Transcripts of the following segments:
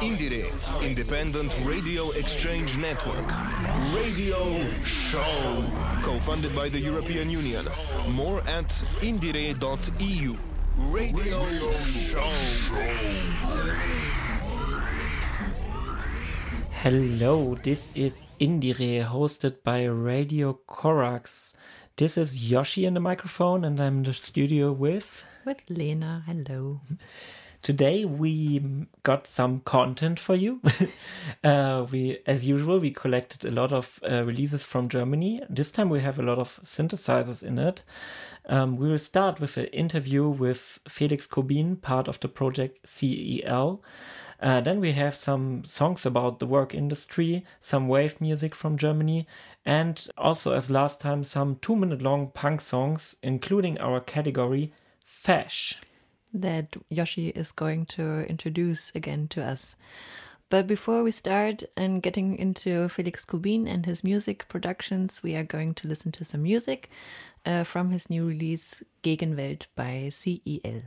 IndieRE, Independent Radio Exchange Network. Radio Show. Co-funded by the European Union. More at indire.eu. Radio Show. Hello, this is IndieRE, hosted by Radio Corax. This is Yoshi in the microphone, and I'm in the studio with. With Lena. Hello. Today we got some content for you. uh, we, as usual, we collected a lot of uh, releases from Germany. This time we have a lot of synthesizers in it. Um, we will start with an interview with Felix Kubin, part of the project CEL. Uh, then we have some songs about the work industry, some wave music from Germany, and also, as last time, some two minute long punk songs, including our category Fesch. That Yoshi is going to introduce again to us. But before we start and getting into Felix Kubin and his music productions, we are going to listen to some music uh, from his new release Gegenwelt by CEL.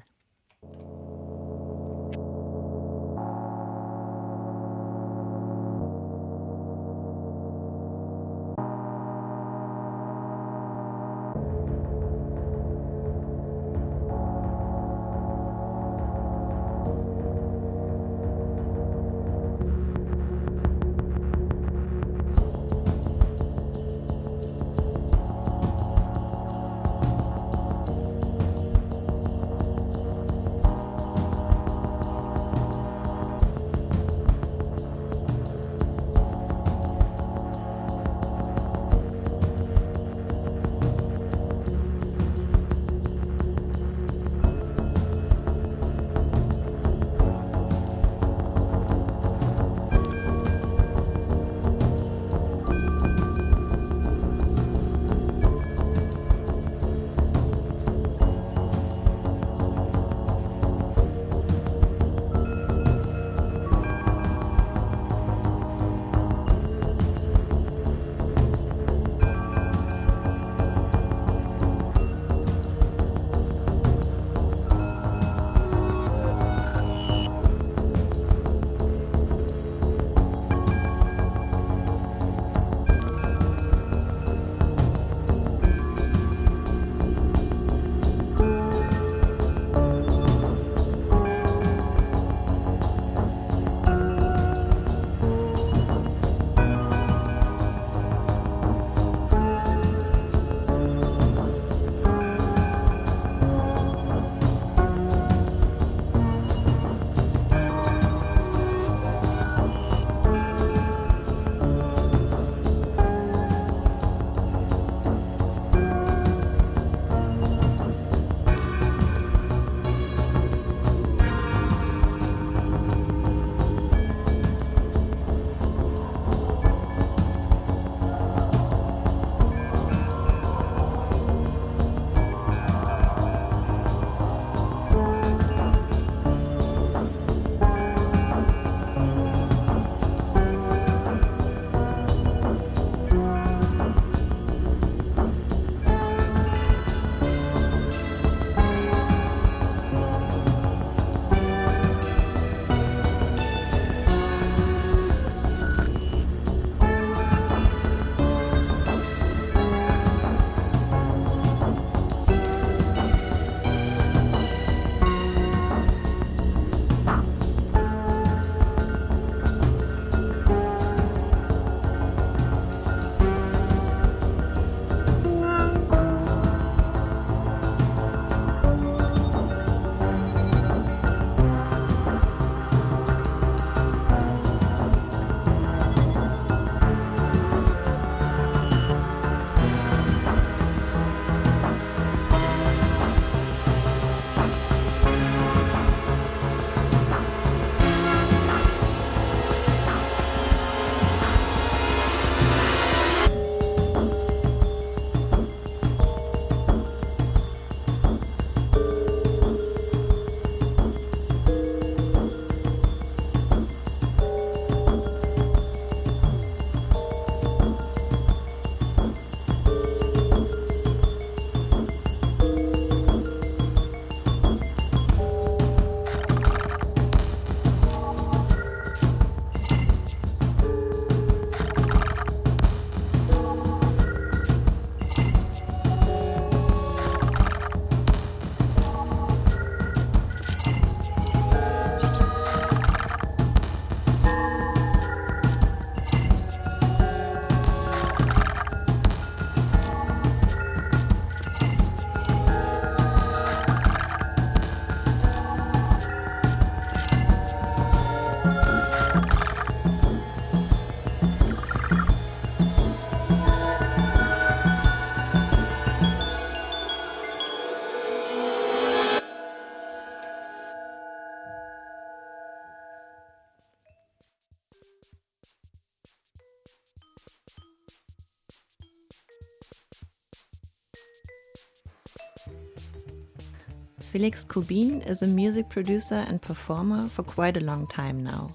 Felix Kubin is a music producer and performer for quite a long time now.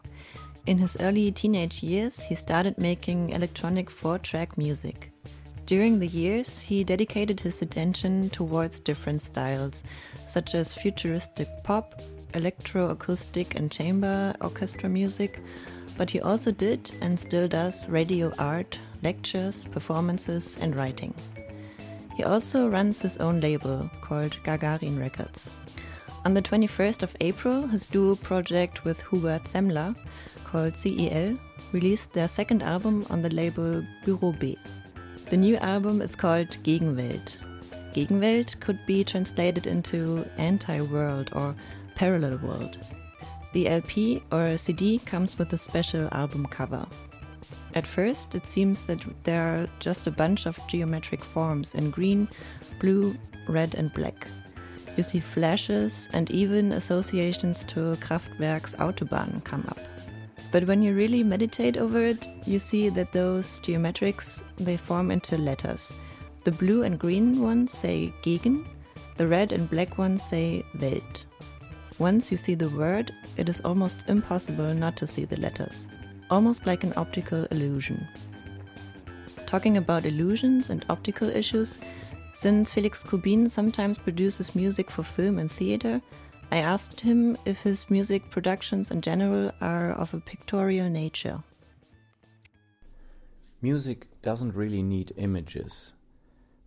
In his early teenage years, he started making electronic four track music. During the years, he dedicated his attention towards different styles, such as futuristic pop, electro acoustic and chamber orchestra music, but he also did and still does radio art, lectures, performances, and writing. He also runs his own label called Gagarin Records. On the 21st of April, his duo project with Hubert Zemler, called CEL, released their second album on the label Bureau B. The new album is called Gegenwelt. Gegenwelt could be translated into anti world or parallel world. The LP or CD comes with a special album cover. At first, it seems that there are just a bunch of geometric forms in green, blue, red, and black. You see flashes and even associations to Kraftwerk's Autobahn come up. But when you really meditate over it, you see that those geometrics they form into letters. The blue and green ones say gegen, the red and black ones say Welt. Once you see the word, it is almost impossible not to see the letters almost like an optical illusion. Talking about illusions and optical issues, since Felix Kubin sometimes produces music for film and theater, I asked him if his music productions in general are of a pictorial nature. Music doesn't really need images.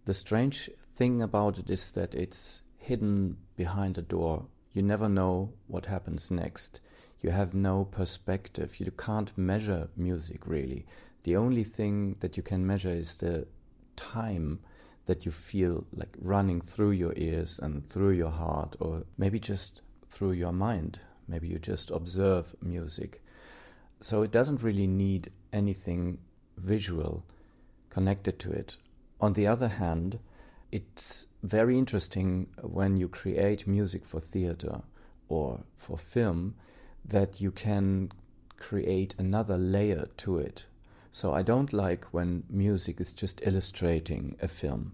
The strange thing about it is that it's hidden behind a door. You never know what happens next you have no perspective. You can't measure music really. The only thing that you can measure is the time that you feel like running through your ears and through your heart, or maybe just through your mind. Maybe you just observe music. So it doesn't really need anything visual connected to it. On the other hand, it's very interesting when you create music for theater or for film that you can create another layer to it. So I don't like when music is just illustrating a film.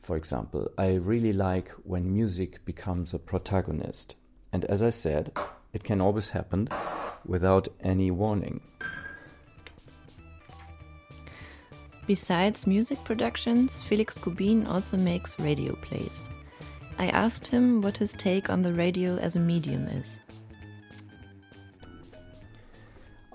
For example, I really like when music becomes a protagonist. And as I said, it can always happen without any warning. Besides music productions, Felix Kubin also makes radio plays. I asked him what his take on the radio as a medium is.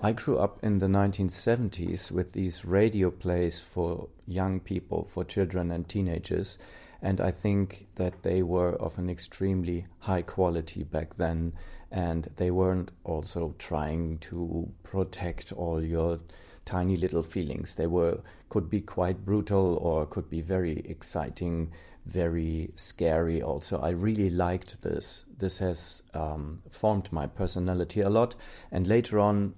I grew up in the 1970s with these radio plays for young people, for children and teenagers, and I think that they were of an extremely high quality back then, and they weren't also trying to protect all your tiny little feelings. They were could be quite brutal or could be very exciting, very scary. Also, I really liked this. This has um, formed my personality a lot, and later on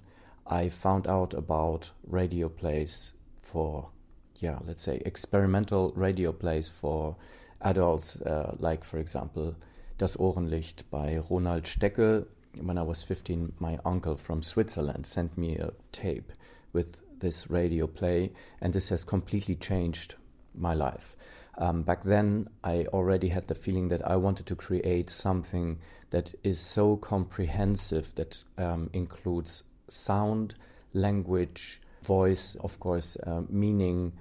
I found out about radio plays for, yeah, let's say experimental radio plays for adults, uh, like, for example, Das Ohrenlicht by Ronald Steckel. When I was 15, my uncle from Switzerland sent me a tape with this radio play, and this has completely changed my life. Um, back then, I already had the feeling that I wanted to create something that is so comprehensive that um, includes sound, language, voice, of course, uh, meaning,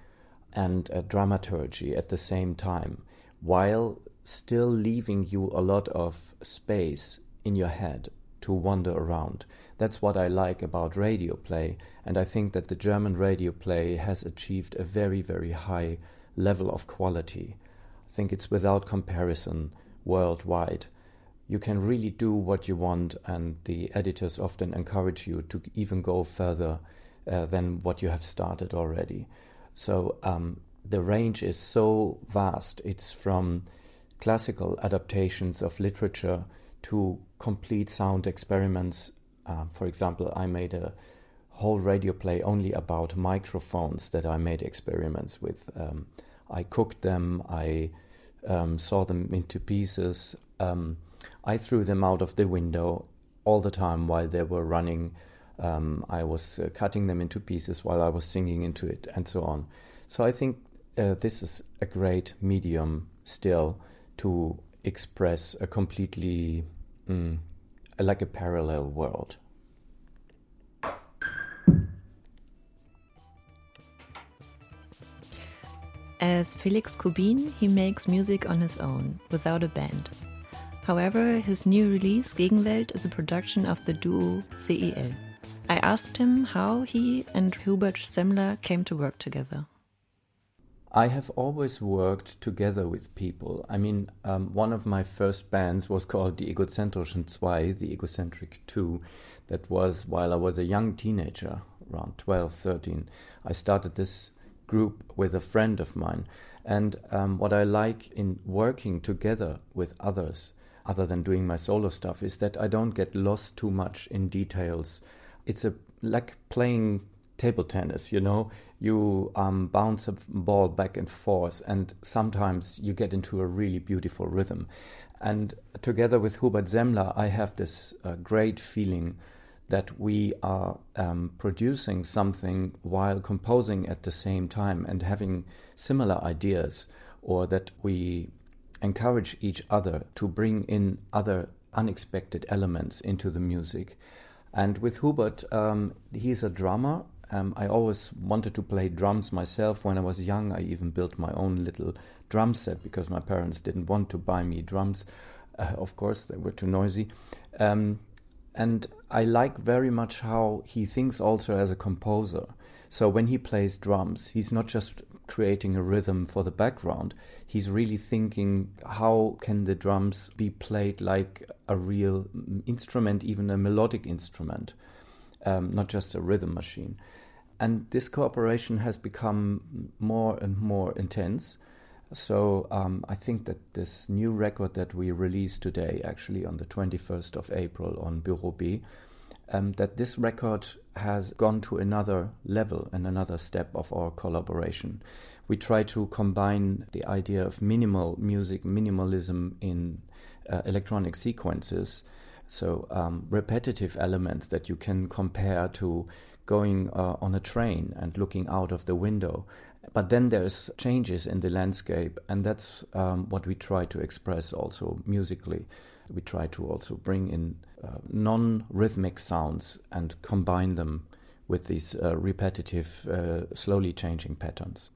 and uh, dramaturgy at the same time, while still leaving you a lot of space in your head to wander around. That's what I like about radio play, and I think that the German radio play has achieved a very, very high level of quality. I think it's without comparison worldwide you can really do what you want, and the editors often encourage you to even go further uh, than what you have started already. So um, the range is so vast. It's from classical adaptations of literature to complete sound experiments. Uh, for example, I made a whole radio play only about microphones that I made experiments with. Um, I cooked them, I um, saw them into pieces. Um, I threw them out of the window all the time while they were running. Um, I was uh, cutting them into pieces while I was singing into it, and so on. So I think uh, this is a great medium still to express a completely mm, like a parallel world. As Felix Kubin, he makes music on his own, without a band. However, his new release, Gegenwelt, is a production of the duo CEL. I asked him how he and Hubert Zemler came to work together. I have always worked together with people. I mean, um, one of my first bands was called the Egozentrischen Zwei, the Egocentric Two. That was while I was a young teenager, around 12, 13. I started this group with a friend of mine. And um, what I like in working together with others, other than doing my solo stuff, is that I don't get lost too much in details. It's a like playing table tennis, you know, you um, bounce a ball back and forth, and sometimes you get into a really beautiful rhythm. And together with Hubert Zemler, I have this uh, great feeling that we are um, producing something while composing at the same time and having similar ideas, or that we encourage each other to bring in other unexpected elements into the music. And with Hubert, um, he's a drummer. Um, I always wanted to play drums myself. When I was young, I even built my own little drum set because my parents didn't want to buy me drums. Uh, of course, they were too noisy. Um, and I like very much how he thinks also as a composer. So when he plays drums, he's not just creating a rhythm for the background. He's really thinking how can the drums be played like a real instrument, even a melodic instrument, um, not just a rhythm machine. And this cooperation has become more and more intense. So um, I think that this new record that we released today, actually on the 21st of April on Bureau B, um, that this record has gone to another level and another step of our collaboration. We try to combine the idea of minimal music, minimalism in uh, electronic sequences, so um, repetitive elements that you can compare to going uh, on a train and looking out of the window but then there's changes in the landscape, and that's um, what we try to express also musically. We try to also bring in uh, non rhythmic sounds and combine them with these uh, repetitive, uh, slowly changing patterns.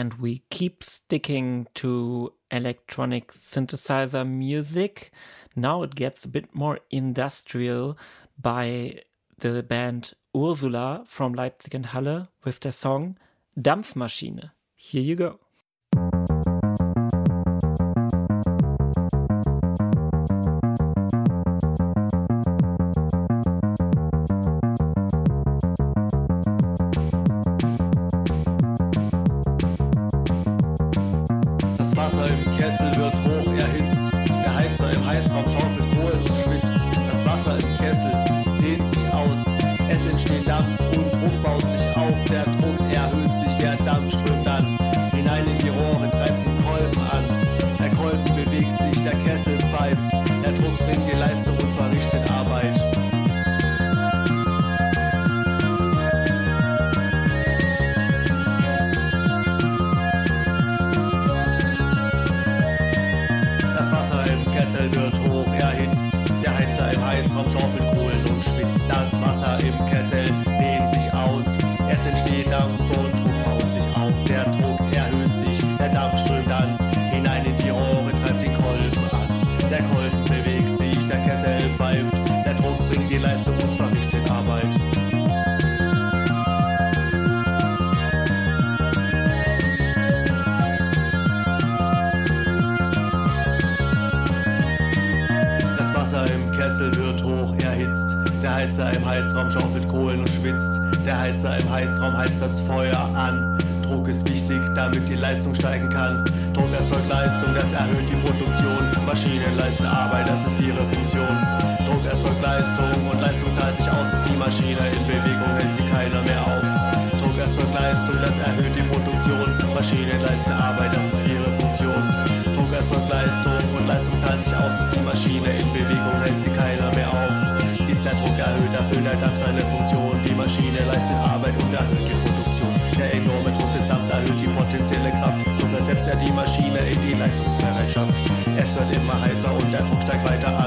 And we keep sticking to electronic synthesizer music. Now it gets a bit more industrial by the band Ursula from Leipzig and Halle with their song Dampfmaschine. Here you go. Leistung steigen kann. Druck erzeugt Leistung, das erhöht die Produktion. Maschinen leisten Arbeit, das ist ihre Funktion. Leistungsbereitschaft. Es wird immer heißer und der Druck steigt weiter an.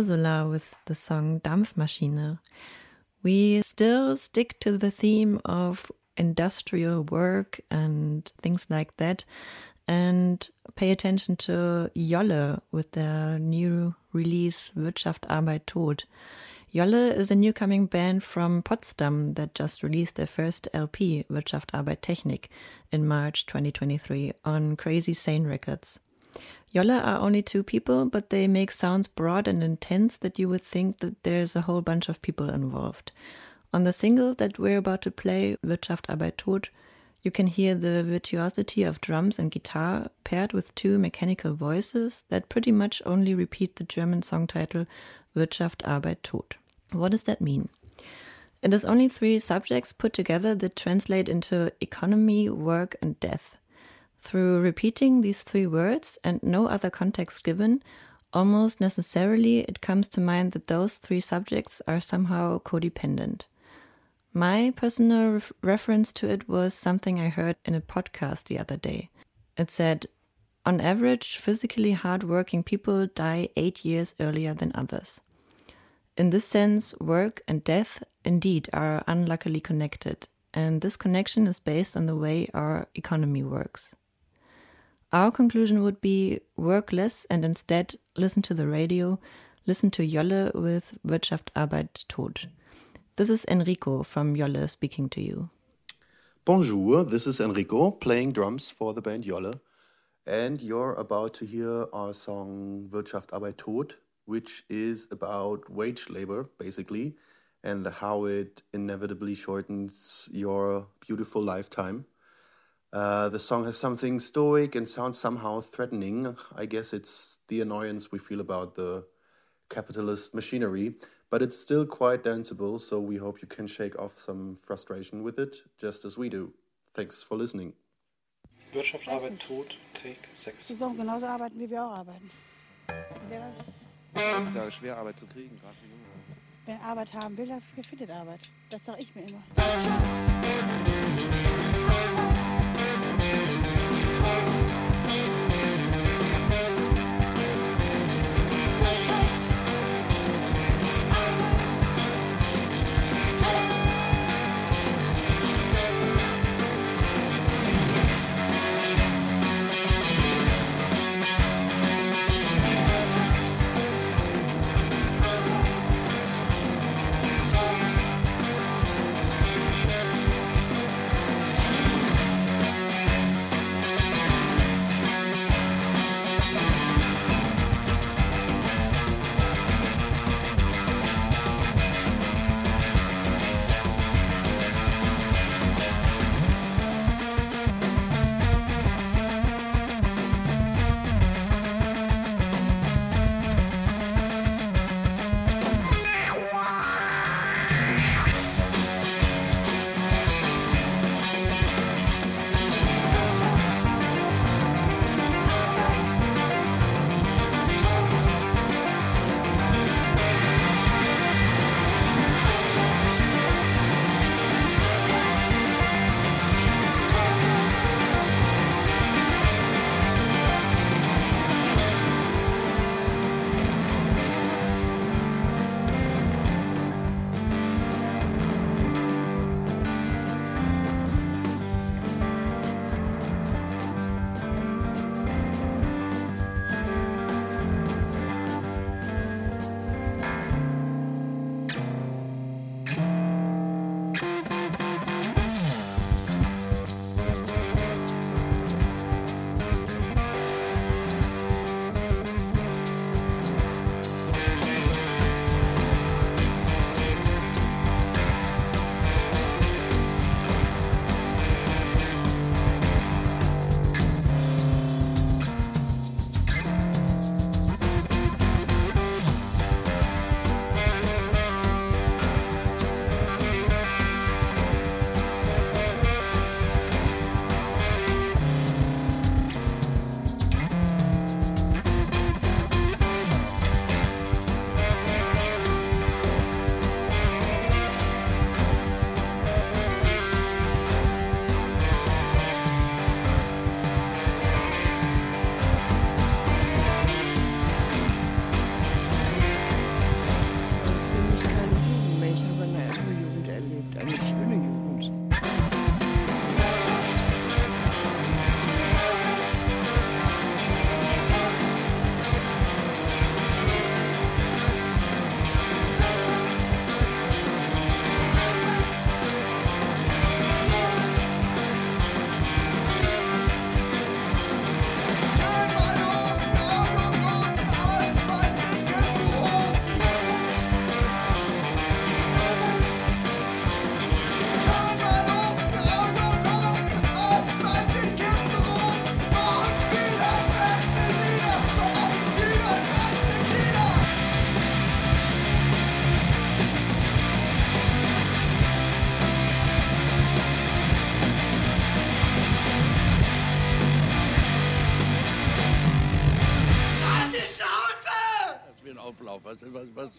Ursula with the song Dampfmaschine. We still stick to the theme of industrial work and things like that and pay attention to Jolle with their new release Wirtschaft Arbeit Tod. Jolle is a new coming band from Potsdam that just released their first LP, Wirtschaft Arbeit Technik, in March 2023 on Crazy Sane Records. Jolle are only two people, but they make sounds broad and intense that you would think that there's a whole bunch of people involved. On the single that we're about to play, Wirtschaft Arbeit Tod, you can hear the virtuosity of drums and guitar paired with two mechanical voices that pretty much only repeat the German song title Wirtschaft Arbeit Tod. What does that mean? It is only three subjects put together that translate into economy, work, and death. Through repeating these three words and no other context given, almost necessarily it comes to mind that those three subjects are somehow codependent. My personal ref reference to it was something I heard in a podcast the other day. It said, on average, physically hard-working people die eight years earlier than others. In this sense, work and death indeed are unluckily connected, and this connection is based on the way our economy works. Our conclusion would be work less and instead listen to the radio, listen to Jolle with Wirtschaft Arbeit Tod. This is Enrico from Jolle speaking to you. Bonjour, this is Enrico playing drums for the band Jolle. And you're about to hear our song Wirtschaft Arbeit Tod, which is about wage labor, basically, and how it inevitably shortens your beautiful lifetime. Uh, the song has something stoic and sounds somehow threatening. I guess it's the annoyance we feel about the capitalist machinery, but it's still quite danceable, so we hope you can shake off some frustration with it, just as we do. Thanks for listening. Wirtschaft, Arbeit, Tod, Take 6. Die sollen genauso arbeiten, wie wir auch arbeiten. Es ist ja schwer, Arbeit zu kriegen, gerade für Junge. Wer Arbeit haben will, der findet Arbeit. Das sage ich mir immer.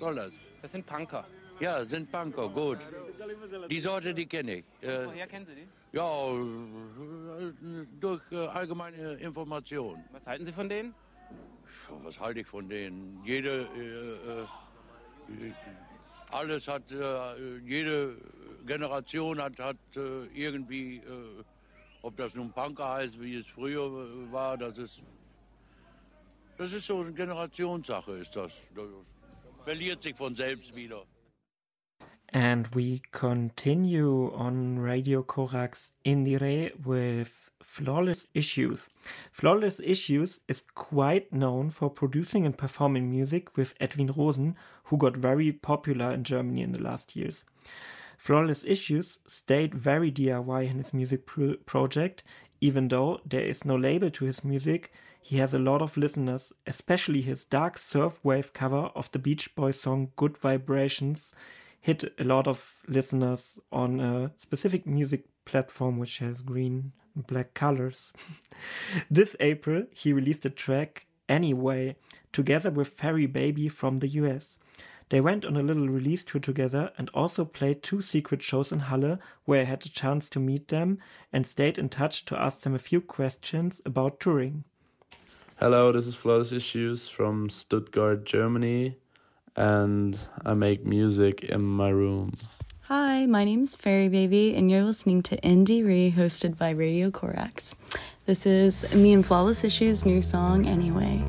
Soll das? Das sind Punker. Ja, sind Banker, gut. Die Sorte, die kenne ich. Äh, Woher kennen Sie die? ja, durch äh, allgemeine Information. Was halten Sie von denen? Was halte ich von denen? Jede, äh, äh, alles hat, äh, jede Generation hat, hat äh, irgendwie, ob das nun Punker heißt, wie es früher war, das ist, das ist so eine Generationssache, ist das. Das verliert sich von selbst wieder. And we continue on Radio Corax IndieRE with Flawless Issues. Flawless Issues is quite known for producing and performing music with Edwin Rosen, who got very popular in Germany in the last years. Flawless Issues stayed very DIY in his music pro project, even though there is no label to his music. He has a lot of listeners, especially his dark surf wave cover of the Beach Boys song Good Vibrations hit a lot of listeners on a specific music platform which has green and black colors. this April, he released a track Anyway together with Faerbabyy from the US. They went on a little release tour together and also played two secret shows in Halle where I had the chance to meet them and stayed in touch to ask them a few questions about touring. Hello, this is Flawless Issues from Stuttgart, Germany, and I make music in my room. Hi, my name's Faerbabyy, and you're listening to IndieRE, hosted by Radio Corax. This is me and Flawless Issues' new song, Anyway.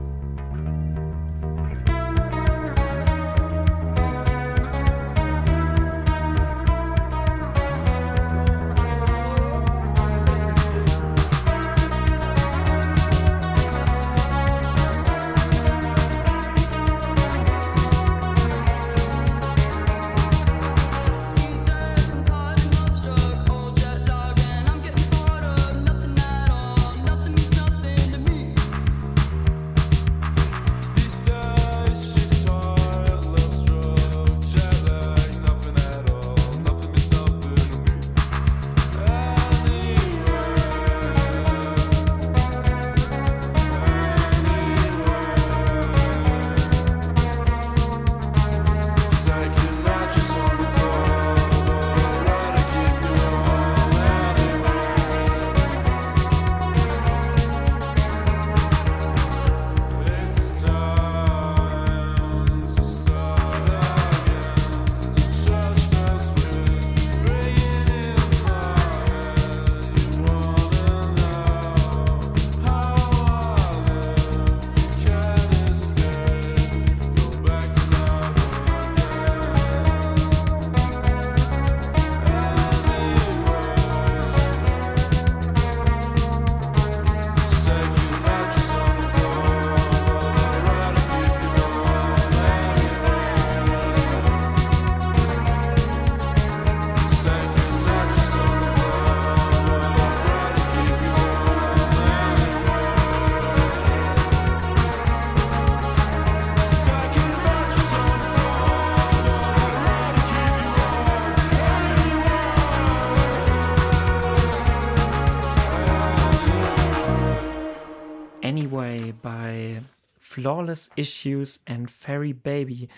Flawless issues and Faerbabyy.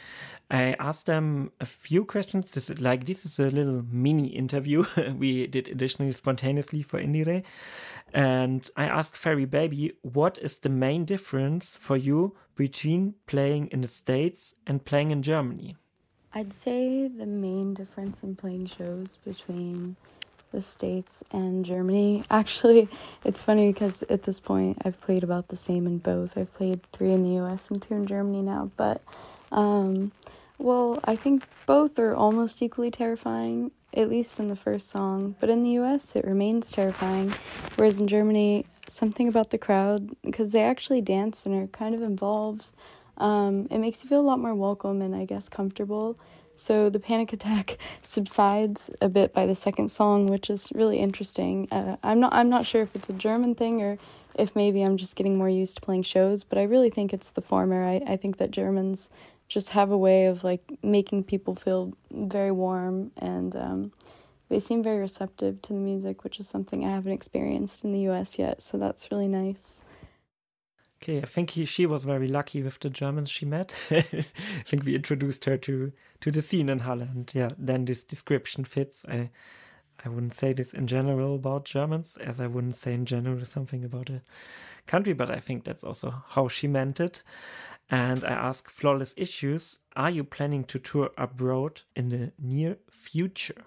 I asked them a few questions. This is like this is a little mini interview we did additionally spontaneously for IndieRE. And I asked Faerbabyy, what is the main difference for you between playing in the States and playing in Germany? I'd say the main difference in playing shows between the States and Germany. Actually, it's funny because at this point I've played about the same in both. I've played three in the US and two in Germany now, but um, well, I think both are almost equally terrifying, at least in the first song. But in the US, it remains terrifying, whereas in Germany, something about the crowd, because they actually dance and are kind of involved, um, it makes you feel a lot more welcome and I guess comfortable. So the panic attack subsides a bit by the second song, which is really interesting. Uh, I'm not I'm not sure if it's a German thing or if maybe I'm just getting more used to playing shows, but I really think it's the former. I, I think that Germans just have a way of like making people feel very warm and um, they seem very receptive to the music, which is something I haven't experienced in the US yet. So that's really nice. Okay, I think he, she was very lucky with the Germans she met. I think we introduced her to to the scene in Halle. Yeah, then this description fits. I I wouldn't say this in general about Germans, as I wouldn't say in general something about a country, but I think that's also how she meant it. And I ask Flawless Issues, are you planning to tour abroad in the near future?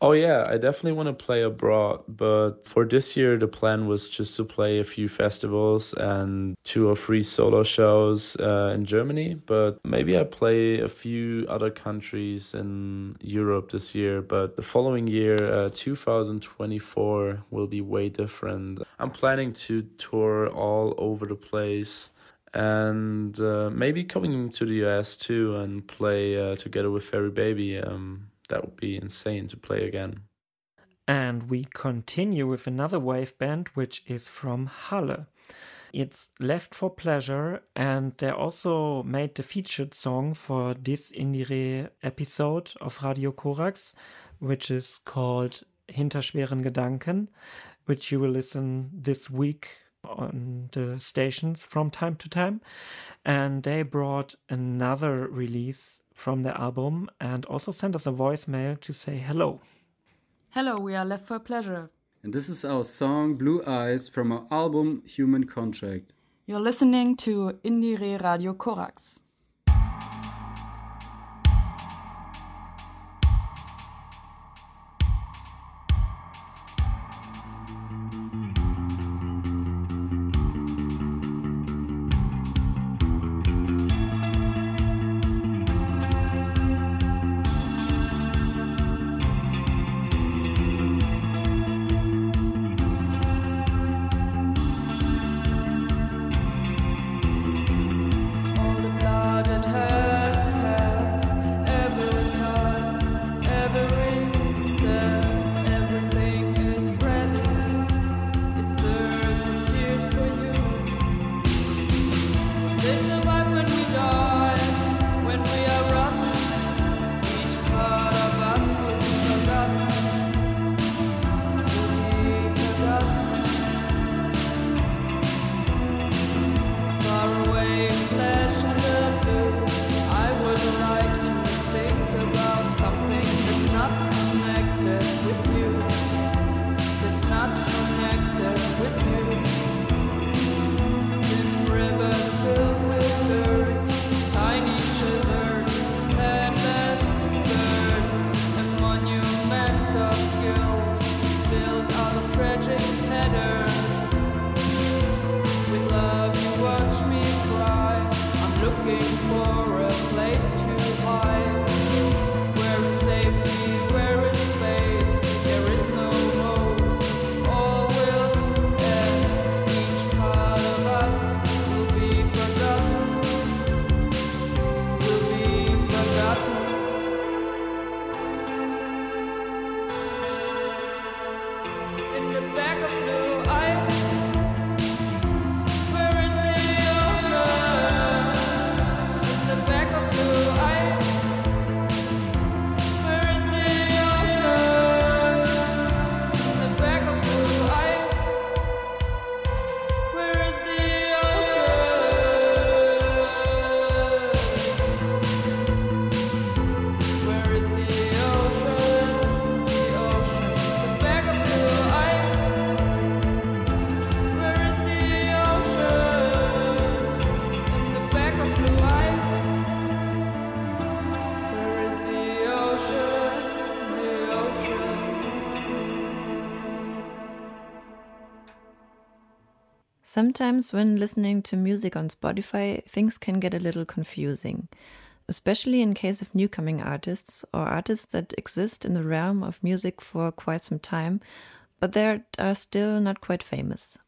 Oh yeah, I definitely want to play abroad, but for this year the plan was just to play a few festivals and two or three solo shows uh, in Germany. But maybe I play a few other countries in Europe this year. But the following year, uh, 2024, will be way different. I'm planning to tour all over the place and uh, maybe coming to the US too and play uh, together with Faerbabyy. Um, that would be insane to play again. And we continue with another wave band, which is from Halle. It's Left for Pleasure, and they also made the featured song for this IndieRE episode of Radio Corax, which is called Hinter schweren Gedanken, which you will listen this week on the stations from time to time. And they brought another release from the album and also sent us a voicemail to say hello. Hello, we are Left for Pleasure. And this is our song Blue Eyes from our album Human Contract. You're listening to IndieRE Radio Corax. Sometimes, when listening to music on Spotify, things can get a little confusing, especially in case of newcoming artists or artists that exist in the realm of music for quite some time, but they are still not quite famous.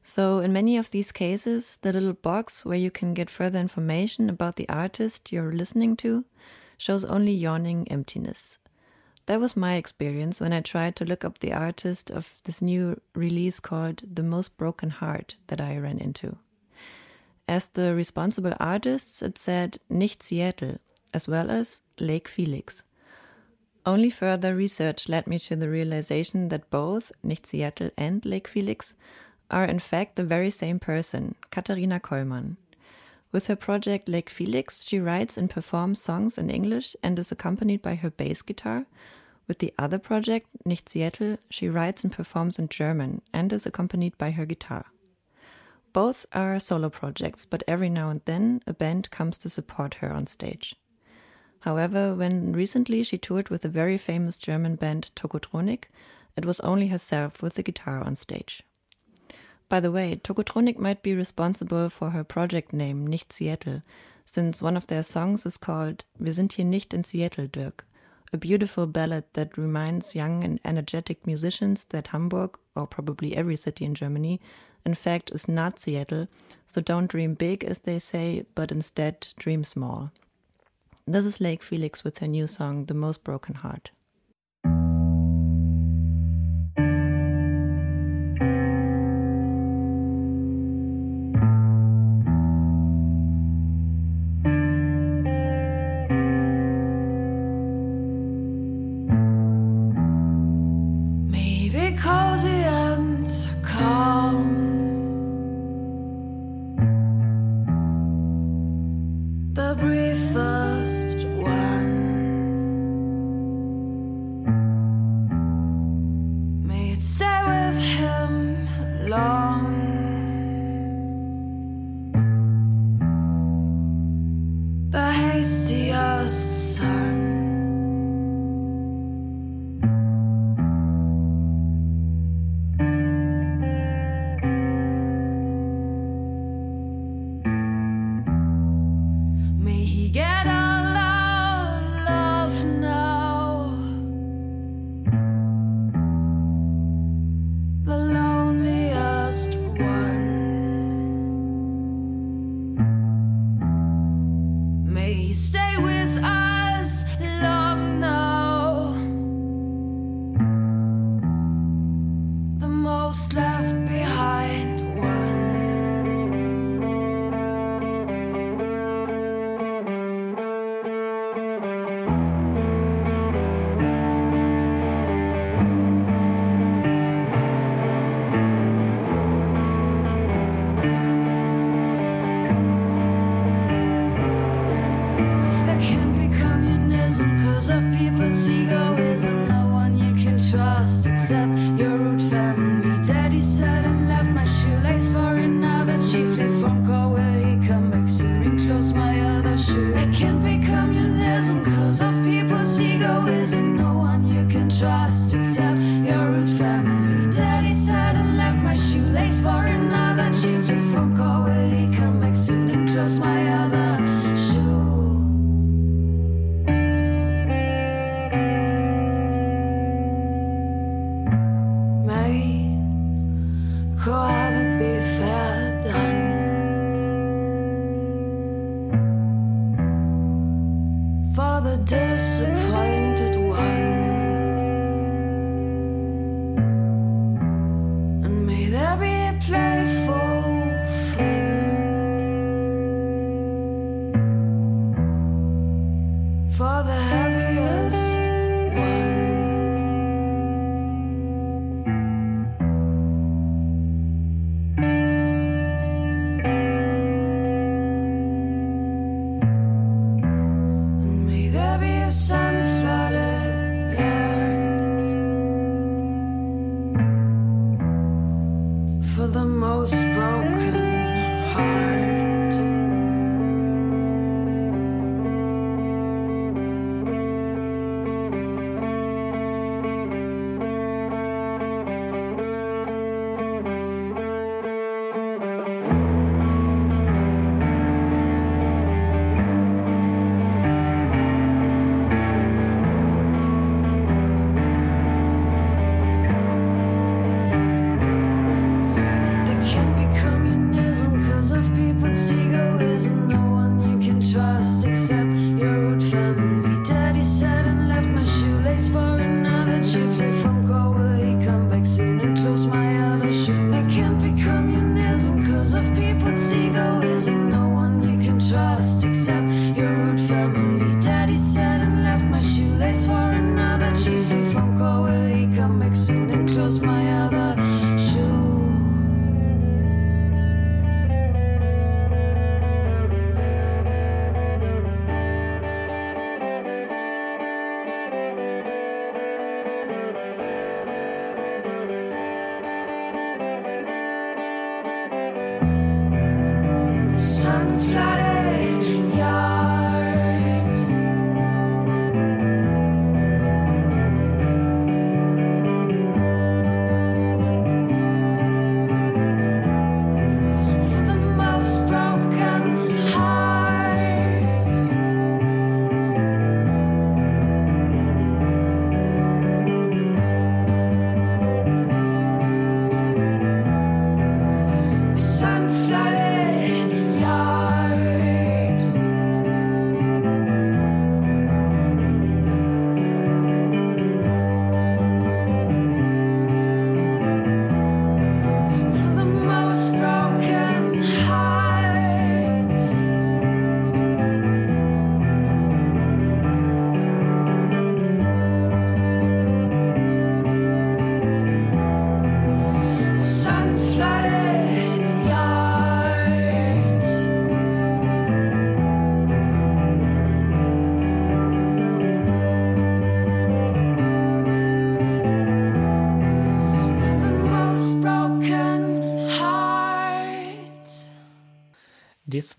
So, in many of these cases, the little box where you can get further information about the artist you're listening to shows only yawning emptiness. That was my experience when I tried to look up the artist of this new release called The Most Broken Heart that I ran into. As the responsible artists, it said Nichtseattle, as well as Lake Felix. Only further research led me to the realization that both Nichtseattle and Lake Felix are in fact the very same person, Katharina Kollmann. With her project Lake Felix, she writes and performs songs in English and is accompanied by her bass guitar. With the other project, Nichtseattle, she writes and performs in German and is accompanied by her guitar. Both are solo projects, but every now and then a band comes to support her on stage. However, when recently she toured with the very famous German band Tocotronic, it was only herself with the guitar on stage. By the way, Tocotronic might be responsible for her project name Nichtseattle, since one of their songs is called Wir sind hier nicht in Seattle, Dirk, a beautiful ballad that reminds young and energetic musicians that Hamburg, or probably every city in Germany, in fact is not Seattle, so don't dream big, as they say, but instead dream small. This is Lake Felix with her new song, The Most Broken Heart.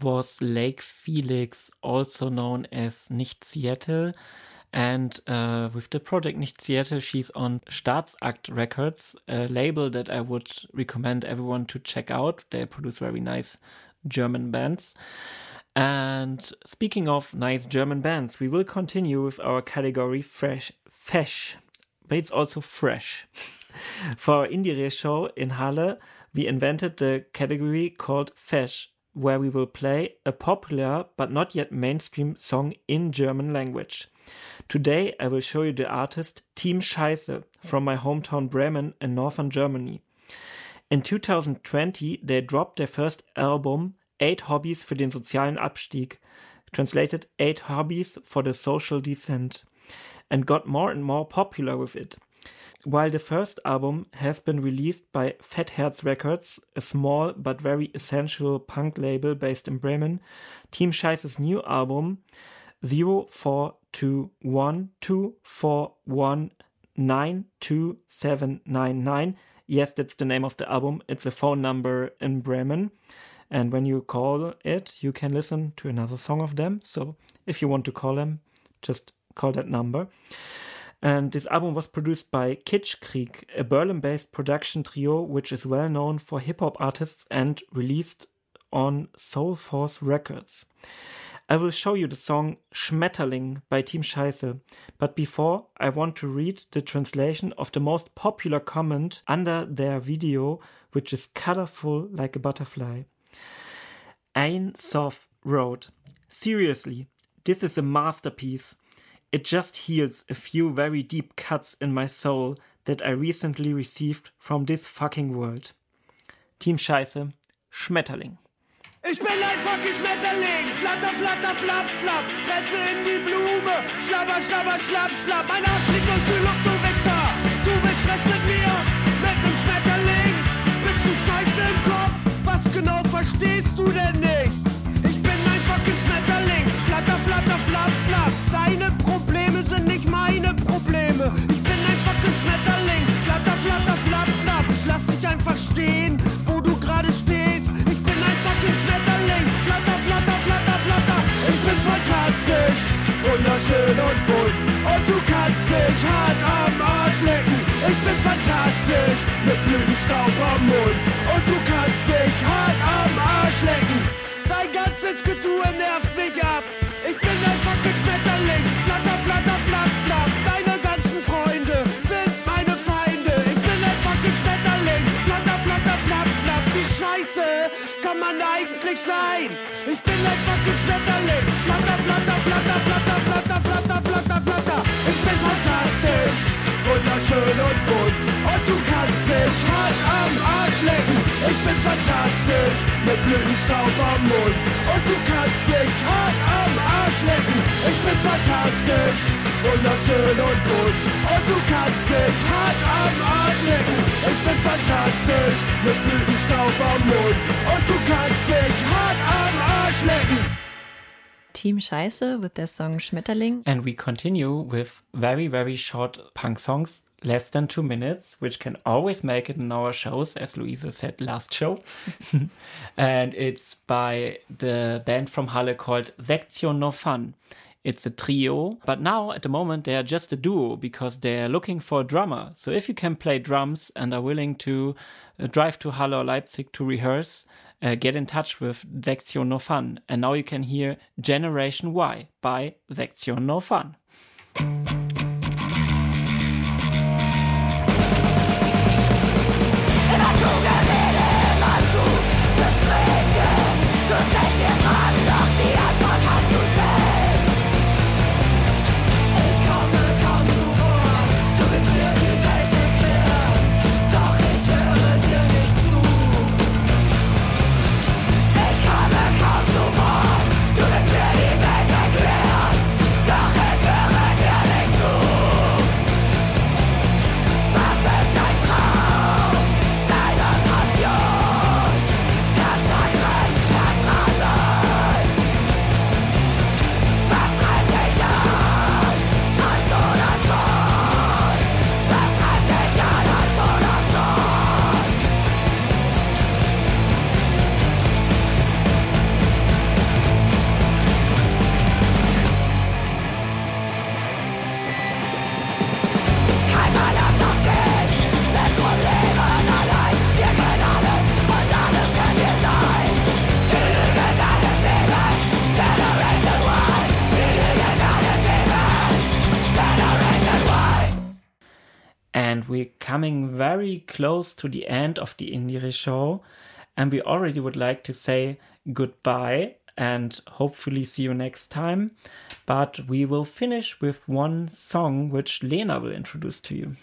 Was Lake Felix, also known as Nichtseattle. And uh, with the project Nichtseattle, she's on Staatsakt Records, a label that I would recommend everyone to check out. They produce very nice German bands. And speaking of nice German bands, we will continue with our category Fresh, Fesch, but it's also fresh. For our Indie show in Halle, we invented the category called Fesch, where we will play a popular but not yet mainstream song in German language. Today I will show you the artist Team Scheiße from my hometown Bremen in northern Germany. In 2020 they dropped their first album Eight Hobbies für den sozialen Abstieg, translated Eight Hobbies for the Social Descent, and got more and more popular with it. While the first album has been released by Fettherz Records, a small but very essential punk label based in Bremen, Team Scheiße's new album 042124192799 yes, that's the name of the album. It's a phone number in Bremen. And when you call it, you can listen to another song of them. So if you want to call them, just call that number. And this album was produced by Kitschkrieg, a Berlin based production trio which is well known for hip hop artists and released on Soul Force Records. I will show you the song Schmetterling by Team Scheiße, but before I want to read the translation of the most popular comment under their video, which is colorful like a butterfly. Ein Soft wrote, Seriously, this is a masterpiece. It just heals a few very deep cuts in my soul that I recently received from this fucking world. Team Scheiße, Schmetterling. Ich bin ein fucking Schmetterling. Flatter, flatter, flapp, flapp. Fresse in die Blume. Schlabber, schlabber, schlapp, schlapp. Mein Arsch liegt durch die Luft, du Wichser. Du willst Stress mit mir? Mit nem Schmetterling? Bist du scheiße im Kopf? Was genau verstehst du denn nicht? Lass dich einfach stehen, wo du gerade stehst. Ich bin ein fucking Schmetterling. Flatter, flatter, flatter, flatter. Ich bin fantastisch, wunderschön und bunt. Und du kannst mich hart am Arsch lecken. Ich bin fantastisch, mit Blütenstaub am Mund. Und du kannst mich hart am Arsch lecken. Dein ganzes Getue nervt sein? Ich bin ein fucking Schmetterling. Flatter, flatter, flatter, flatter, flatter, flatter, flatter, flatter. Ich bin fantastisch, wunderschön und bunt. Und du kannst mich hart am Arsch lecken. Ich bin fantastisch, mit Blütenstaub am Mund. Und du kannst mich hart am Arsch lecken. Ich bin fantastisch, wunderschön und bunt. Und du kannst mich hart am Arsch lecken. Ich bin fantastisch, mit Blütenstaub am Mund. Und du kannst am Team Scheiße with their song Schmetterling. And we continue with very, very short punk songs, less than two minutes, which can always make it in our shows, as Louisa said last show. and it's by the band from Halle called Sektion No Fun. It's a trio, but now at the moment they are just a duo because they're looking for a drummer. So if you can play drums and are willing to uh, drive to Halle or Leipzig to rehearse, uh, get in touch with Sektion No Fun. And now you can hear Generation Y by Sektion No Fun. Coming very close to the end of the IndieRE show, and we already would like to say goodbye and hopefully see you next time. But we will finish with one song which Lena will introduce to you.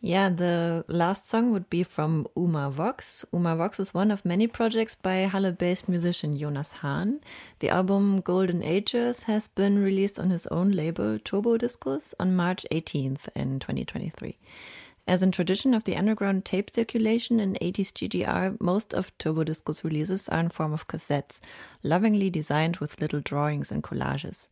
Yeah, the last song would be from Uma Vox. Uma Vox is one of many projects by Halle based musician Jonas Hahn. The album Golden Ages has been released on his own label Turbo Discos on March 18th in 2023. As in tradition of the underground tape circulation in 80s GDR, most of Turbo Discos releases are in form of cassettes, lovingly designed with little drawings and collages.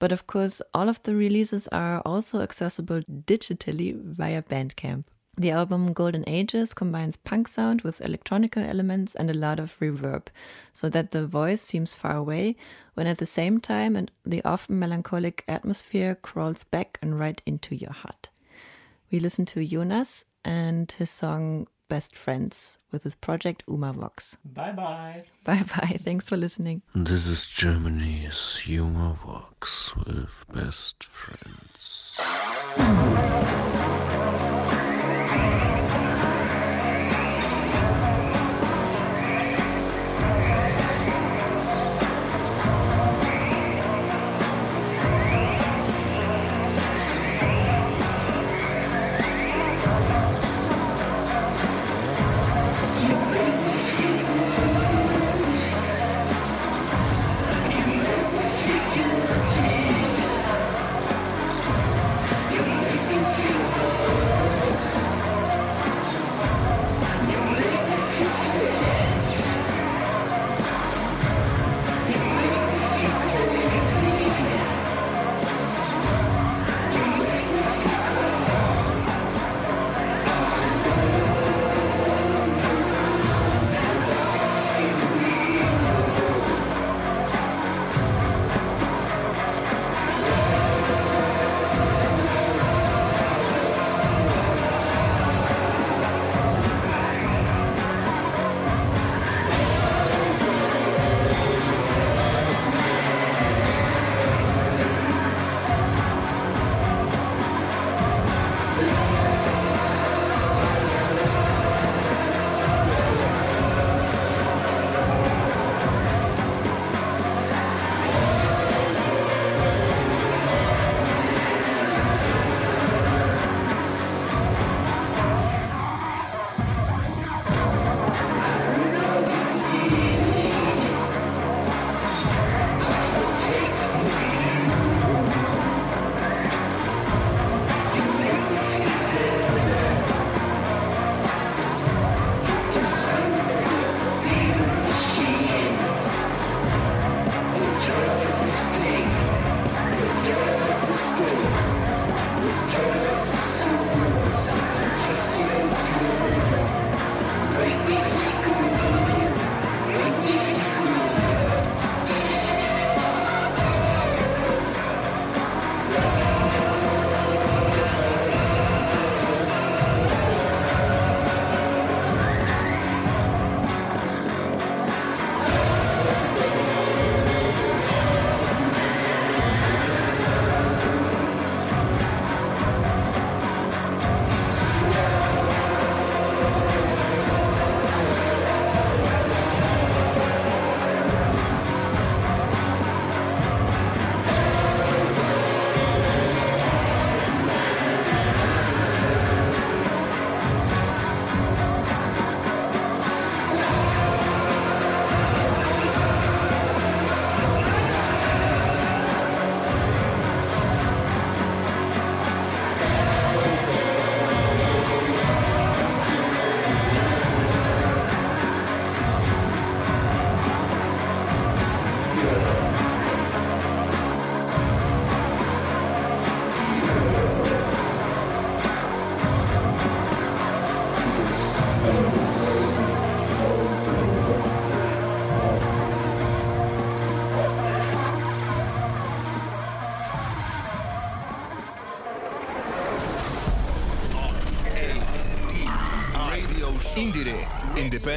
But of course, all of the releases are also accessible digitally via Bandcamp. The album Golden Ages combines punk sound with electronical elements and a lot of reverb, so that the voice seems far away, when at the same time and the often melancholic atmosphere crawls back and right into your heart. We listen to Jonas and his song Best Friends with his project Uma Vox. Bye bye. Bye bye. Thanks for listening. This is Germany's Uma Vox with Best Friends.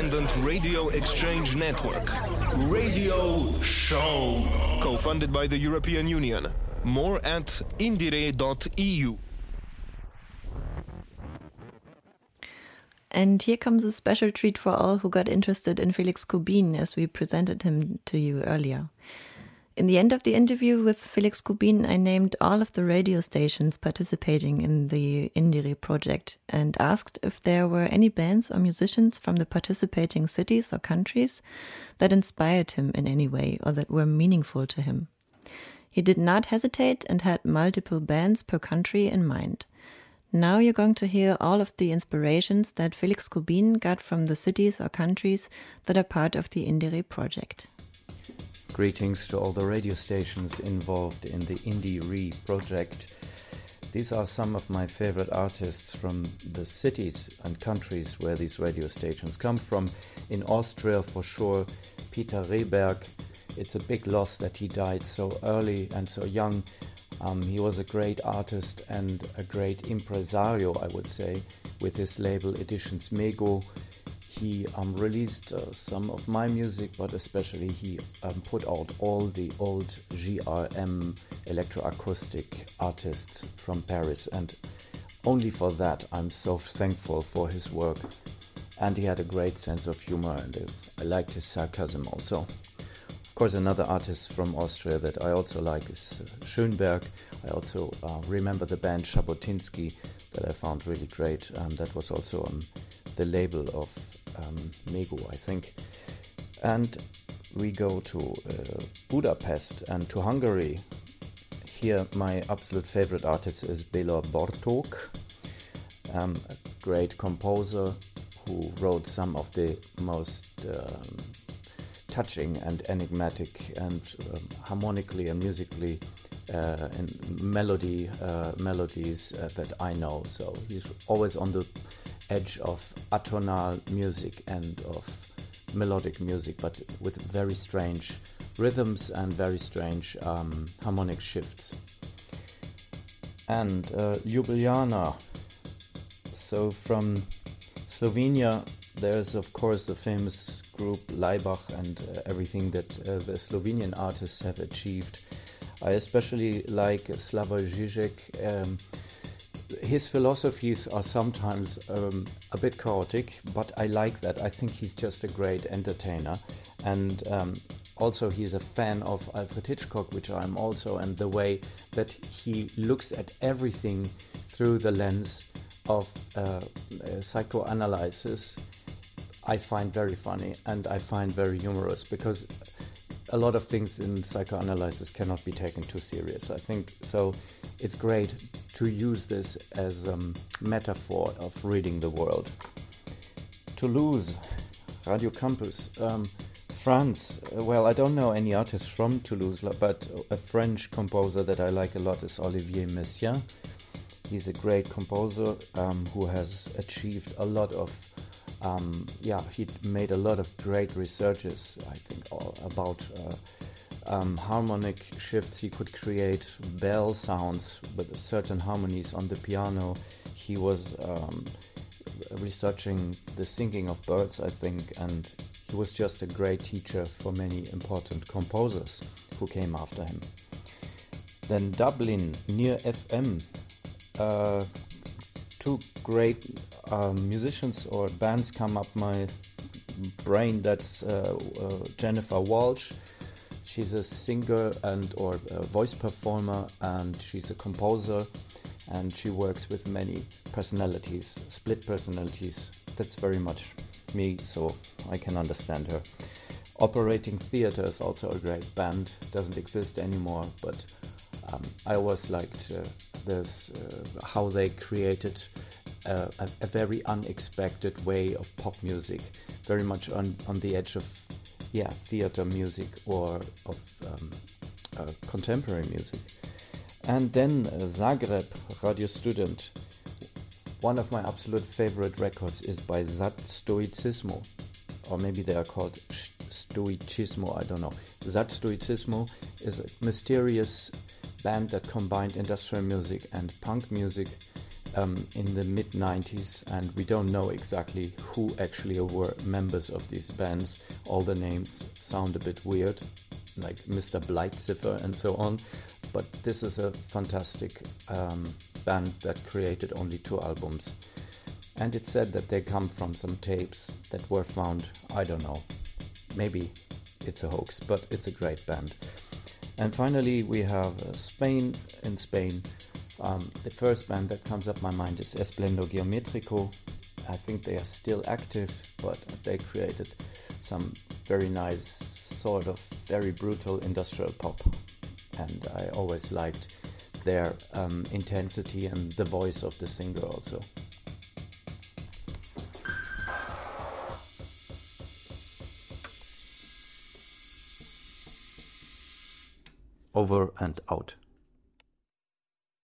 Independent Radio Exchange Network. Radio Show. Co funded by the European Union. More at indire.eu. And here comes a special treat for all who got interested in Felix Kubin as we presented him to you earlier. In the end of the interview with Felix Kubin, I named all of the radio stations participating in the IndieRE project and asked if there were any bands or musicians from the participating cities or countries that inspired him in any way or that were meaningful to him. He did not hesitate and had multiple bands per country in mind. Now you're going to hear all of the inspirations that Felix Kubin got from the cities or countries that are part of the IndieRE project. Greetings to all the radio stations involved in the Indie Re project. These are some of my favorite artists from the cities and countries where these radio stations come from. In Austria, for sure, Peter Rehberg. It's a big loss that he died so early and so young. Um, he was a great artist and a great impresario, I would say, with his label Editions Mego he um, released uh, some of my music, but especially he um, put out all the old GRM electroacoustic artists from Paris. And only for that, I'm so thankful for his work. And he had a great sense of humor, and I liked his sarcasm also. Of course, another artist from Austria that I also like is uh, Schönberg. I also uh, remember the band Shabotinski that I found really great. Um, that was also on the label of um, Mego, I think. And we go to uh, Budapest and to Hungary. Here, my absolute favorite artist is Bela Bartók, um, a great composer who wrote some of the most um, touching and enigmatic and um, harmonically and musically uh, and melody uh, melodies uh, that I know. So he's always on the edge of atonal music and of melodic music, but with very strange rhythms and very strange um, harmonic shifts. And uh, Ljubljana. So from Slovenia, there's of course the famous group Laibach and uh, everything that uh, the Slovenian artists have achieved. I especially like Slavoj Žižek. Um, his philosophies are sometimes um, a bit chaotic, but I like that. I think he's just a great entertainer. And um, also, he's a fan of Alfred Hitchcock, which I'm also, and the way that he looks at everything through the lens of uh, psychoanalysis, I find very funny and I find very humorous because a lot of things in psychoanalysis cannot be taken too serious. I think so. It's great to use this as a metaphor of reading the world. Toulouse, Radio Campus, um, France. Uh, well, I don't know any artists from Toulouse, but a French composer that I like a lot is Olivier Messiaen. He's a great composer um, who has achieved a lot of um, yeah, he made a lot of great researches, I think, about uh, um, harmonic shifts. He could create bell sounds with certain harmonies on the piano. He was um, researching the singing of birds, I think, and he was just a great teacher for many important composers who came after him. Then Dublin, near FM, uh, two great um, musicians or bands come up my brain. That's uh, uh, Jennifer Walshe. She's a singer and or voice performer, and she's a composer, and she works with many personalities, split personalities. That's very much me, so I can understand her. Operating Theatre is also a great band. Doesn't exist anymore, but um, I always liked uh, this uh, how they created a, a, very unexpected way of pop music, very much on, on the edge of yeah theater music or of um, uh, contemporary music. And then uh, Zagreb, Radio Student. One of my absolute favorite records is by Zat Stoicismo, or maybe they are called Stoicismo, I don't know. Zat Stoicismo is a mysterious band that combined industrial music and punk music um, in the mid 90s, and we don't know exactly who actually were members of these bands. All the names sound a bit weird, like Mr. Bleitziffer and so on. But this is a fantastic um, band that created only two albums. And it's said that they come from some tapes that were found, I don't know, maybe it's a hoax, but it's a great band. And finally, we have uh, Spain in Spain. Um, the first band that comes up my mind is Esplendor Geométrico. I think they are still active, but they created some very nice, sort of very brutal industrial pop. And I always liked their um, intensity and the voice of the singer also. Over and out.